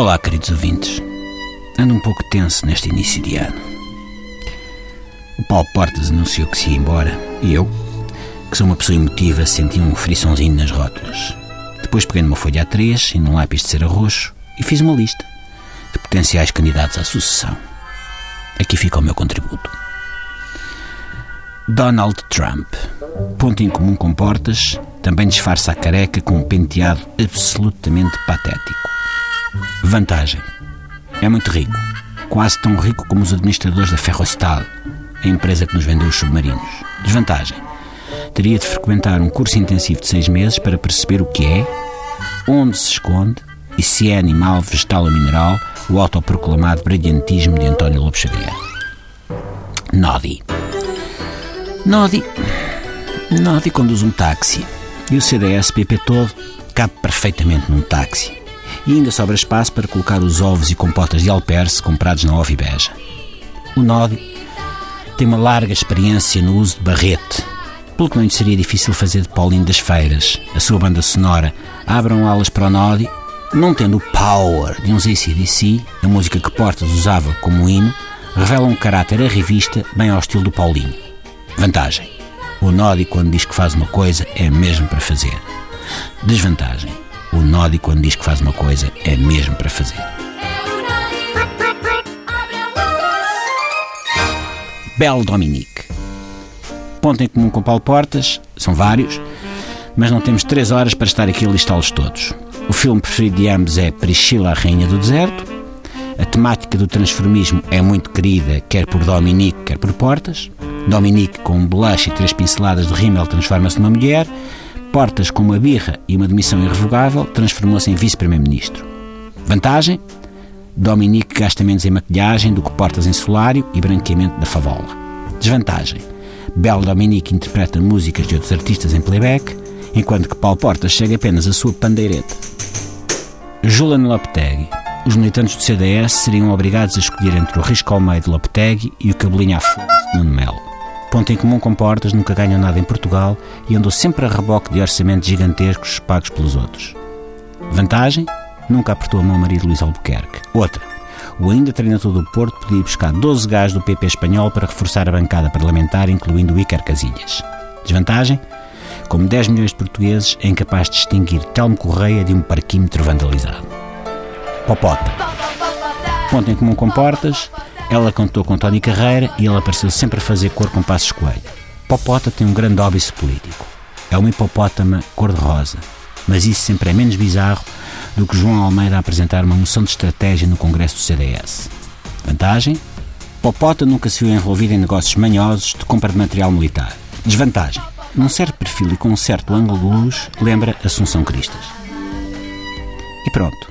Olá, queridos ouvintes. Ando um pouco tenso neste início de ano. O Paulo Portas anunciou que se ia embora e eu, que sou uma pessoa emotiva, senti um friçãozinho nas rótulas. Depois peguei numa folha A3 e num lápis de cera roxo e fiz uma lista de potenciais candidatos à sucessão. Aqui fica o meu contributo. Donald Trump. Ponto em comum com Portas, também disfarça a careca com um penteado absolutamente patético. Vantagem: é muito rico, quase tão rico como os administradores da Ferrostal, a empresa que nos vendeu os submarinos. Desvantagem: teria de frequentar um curso intensivo de seis meses para perceber o que é, onde se esconde e se é animal, vegetal ou mineral o autoproclamado brilhantismo de António Lobo Xavier. Nodi. Nodi. Nodi conduz um táxi e o CDS-PP todo cabe perfeitamente num táxi. E ainda sobra espaço para colocar os ovos e compotas de alperce comprados na Ovibeja. O Nodi tem uma larga experiência no uso de barrete, pelo que não lhe seria difícil fazer de Paulinho das Feiras, a sua banda sonora. Abram alas para o Nodi, não tendo o power de uns ACDC, a música que Portas usava como hino, revela um caráter revista bem ao estilo do Paulinho. Vantagem. O Nodi, quando diz que faz uma coisa, é mesmo para fazer. Desvantagem. O Nodi, quando diz que faz uma coisa, é mesmo para fazer. Bel Dominique. Ponto em comum com Paulo Portas, são vários, mas não temos três horas para estar aqui a listá-los todos. O filme preferido de ambos é Priscila, a Rainha do Deserto. A temática do transformismo é muito querida, quer por Dominique, quer por Portas. Dominique, com um blush e três pinceladas de rímel, transforma-se numa mulher. Portas, com uma birra e uma demissão irrevogável, transformou-se em vice-primeiro-ministro. Vantagem? Dominique gasta menos em maquilhagem do que Portas em solário e branqueamento da favola. Desvantagem? Belo Dominique interpreta músicas de outros artistas em playback, enquanto que Paulo Portas chega apenas a sua pandeireta. Julian Lopetegui. Os militantes do CDS seriam obrigados a escolher entre o risco ao meio de Lopetegui e o cabelinho à foda de Nuno Melo. Ponto em comum com Portas, nunca ganham nada em Portugal e andou sempre a reboque de orçamentos gigantescos pagos pelos outros. Vantagem? Nunca apertou a mão ao marido Luís Albuquerque. Outra. O ainda treinador do Porto podia buscar 12 gajos do PP espanhol para reforçar a bancada parlamentar, incluindo o Iker Casilhas. Desvantagem? Como 10 milhões de portugueses, é incapaz de distinguir Telmo Correia de um parquímetro vandalizado. Popota. Ponto em comum com Portas, ela contou com Tony Carreira e ele apareceu sempre a fazer cor com Passos Coelho. Popota tem um grande óbice político. É uma hipopótama cor-de-rosa. Mas isso sempre é menos bizarro do que João Almeida apresentar uma moção de estratégia no Congresso do CDS. Vantagem? Popota nunca se viu envolvido em negócios manhosos de compra de material militar. Desvantagem? Num certo perfil e com um certo ângulo de luz, lembra Assunção Cristas. E pronto.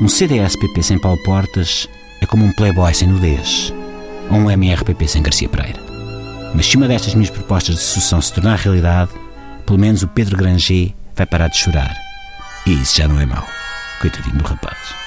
Um CDS-PP sem Paulo Portas como um Playboy sem nudez, ou um MRPP sem Garcia Pereira. Mas se uma destas minhas propostas de sucessão se tornar realidade, pelo menos o Pedro Granger vai parar de chorar. E isso já não é mau. Coitadinho do rapaz.